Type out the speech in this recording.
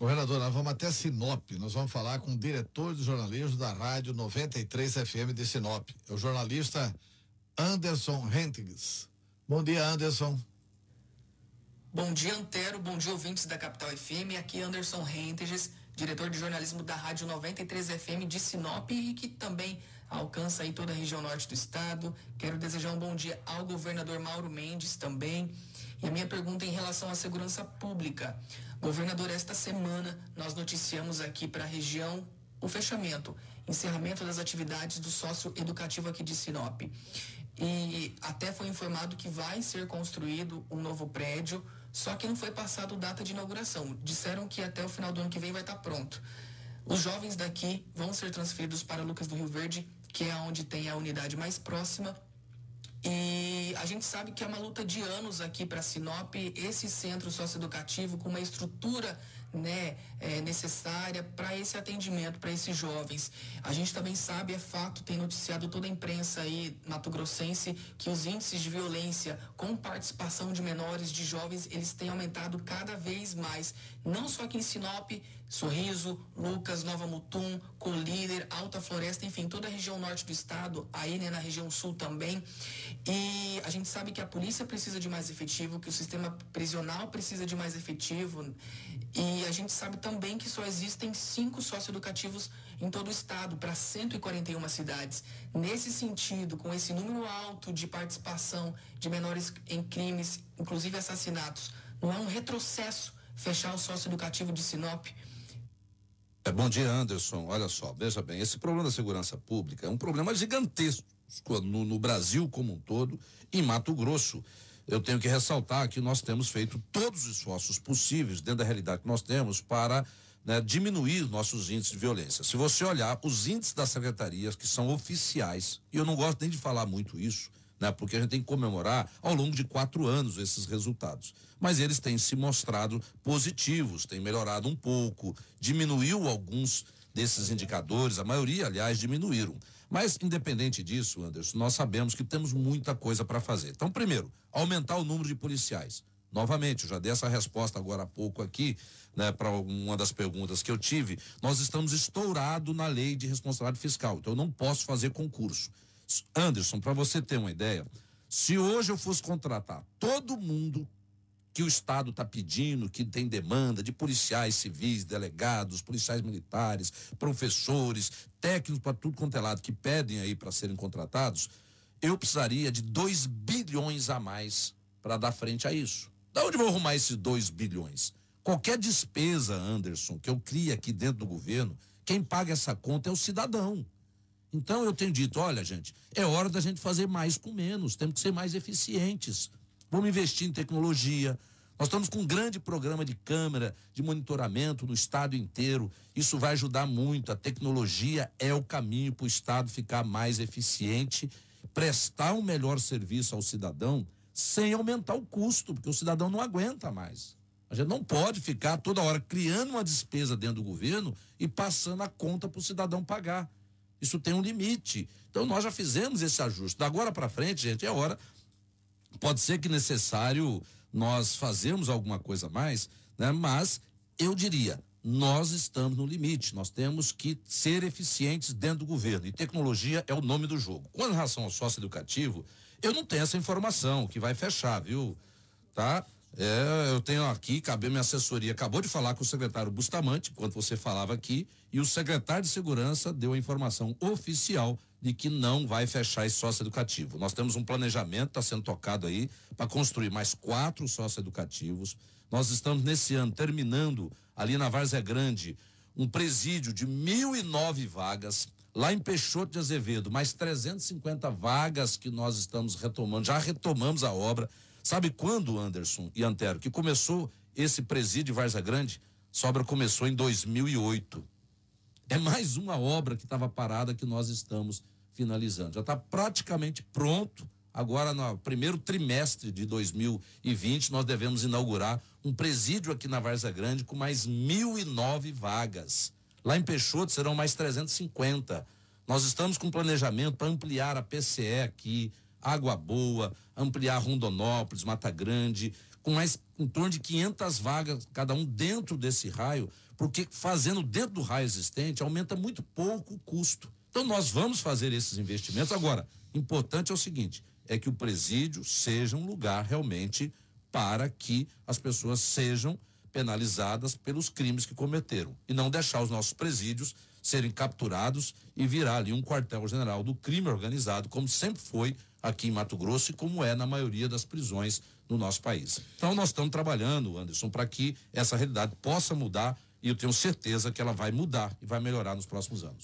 Governador, nós vamos até Sinop, nós vamos falar com o diretor de jornalismo da Rádio 93 FM de Sinop, é o jornalista Anderson Hentges. Bom dia, Anderson. Bom dia, Antero. Bom dia, ouvintes da Capital FM. Aqui é Anderson Hentges, diretor de jornalismo da Rádio 93 FM de Sinop e que também alcança aí toda a região norte do estado. Quero desejar um bom dia ao governador Mauro Mendes também. E a minha pergunta é em relação à segurança pública. Governador, esta semana nós noticiamos aqui para a região o fechamento, encerramento das atividades do sócio educativo aqui de Sinop. E até foi informado que vai ser construído um novo prédio só que não foi passado data de inauguração. Disseram que até o final do ano que vem vai estar pronto. Os jovens daqui vão ser transferidos para Lucas do Rio Verde, que é onde tem a unidade mais próxima. E a gente sabe que é uma luta de anos aqui para Sinop, esse centro socioeducativo com uma estrutura né, é, necessária para esse atendimento, para esses jovens. A gente também sabe, é fato, tem noticiado toda a imprensa aí mato-grossense que os índices de violência com participação de menores, de jovens, eles têm aumentado cada vez mais. Não só aqui em Sinop, Sorriso, Lucas, Nova Mutum, Colíder, Alta Floresta, enfim, toda a região norte do estado, aí né, na região sul também. E a gente sabe que a polícia precisa de mais efetivo, que o sistema prisional precisa de mais efetivo. E a gente sabe também que só existem cinco socioeducativos em todo o estado, para 141 cidades. Nesse sentido, com esse número alto de participação de menores em crimes, inclusive assassinatos, não é um retrocesso fechar o socioeducativo de Sinop? É, bom dia, Anderson. Olha só, veja bem, esse problema da segurança pública é um problema gigantesco no, no Brasil como um todo, em Mato Grosso eu tenho que ressaltar que nós temos feito todos os esforços possíveis, dentro da realidade que nós temos, para né, diminuir nossos índices de violência. Se você olhar os índices das secretarias, que são oficiais, e eu não gosto nem de falar muito isso, né, porque a gente tem que comemorar ao longo de quatro anos esses resultados. Mas eles têm se mostrado positivos, têm melhorado um pouco, diminuiu alguns desses indicadores, a maioria, aliás, diminuíram. Mas, independente disso, Anderson, nós sabemos que temos muita coisa para fazer. Então, primeiro, aumentar o número de policiais. Novamente, eu já dei essa resposta agora há pouco aqui, né, para uma das perguntas que eu tive. Nós estamos estourados na lei de responsabilidade fiscal, então eu não posso fazer concurso. Anderson, para você ter uma ideia, se hoje eu fosse contratar todo mundo que o Estado está pedindo, que tem demanda de policiais civis, delegados, policiais militares, professores, técnicos para tudo quanto é lado que pedem aí para serem contratados, eu precisaria de 2 bilhões a mais para dar frente a isso. Da onde vou arrumar esses 2 bilhões? Qualquer despesa, Anderson, que eu crie aqui dentro do governo, quem paga essa conta é o cidadão. Então eu tenho dito, olha, gente, é hora da gente fazer mais com menos, temos que ser mais eficientes. Vamos investir em tecnologia. Nós estamos com um grande programa de câmera, de monitoramento no estado inteiro. Isso vai ajudar muito. A tecnologia é o caminho para o estado ficar mais eficiente, prestar um melhor serviço ao cidadão sem aumentar o custo, porque o cidadão não aguenta mais. A gente não pode ficar toda hora criando uma despesa dentro do governo e passando a conta para o cidadão pagar. Isso tem um limite. Então nós já fizemos esse ajuste. Da agora para frente, gente, é hora Pode ser que necessário nós fazermos alguma coisa mais, né? Mas eu diria, nós estamos no limite, nós temos que ser eficientes dentro do governo. E tecnologia é o nome do jogo. Com relação ao sócio educativo, eu não tenho essa informação, que vai fechar, viu? Tá? É, eu tenho aqui, cabe minha assessoria, acabou de falar com o secretário Bustamante, enquanto você falava aqui, e o secretário de segurança deu a informação oficial de que não vai fechar esse sócio educativo. Nós temos um planejamento, está sendo tocado aí, para construir mais quatro sócios educativos. Nós estamos nesse ano terminando ali na Várzea Grande um presídio de mil e nove vagas. Lá em Peixoto de Azevedo, mais 350 vagas que nós estamos retomando, já retomamos a obra Sabe quando, Anderson e Antero, que começou esse presídio Varza Grande? Essa obra começou em 2008. É mais uma obra que estava parada que nós estamos finalizando. Já está praticamente pronto. Agora, no primeiro trimestre de 2020, nós devemos inaugurar um presídio aqui na Varza Grande com mais mil e nove vagas. Lá em Peixoto serão mais 350. Nós estamos com planejamento para ampliar a PCE aqui, Água Boa, ampliar Rondonópolis, Mata Grande, com mais em torno de 500 vagas, cada um dentro desse raio, porque fazendo dentro do raio existente aumenta muito pouco o custo. Então nós vamos fazer esses investimentos. Agora, importante é o seguinte: é que o presídio seja um lugar realmente para que as pessoas sejam penalizadas pelos crimes que cometeram e não deixar os nossos presídios serem capturados e virar ali um quartel-general do crime organizado, como sempre foi aqui em Mato Grosso e como é na maioria das prisões no nosso país. Então nós estamos trabalhando, Anderson, para que essa realidade possa mudar e eu tenho certeza que ela vai mudar e vai melhorar nos próximos anos.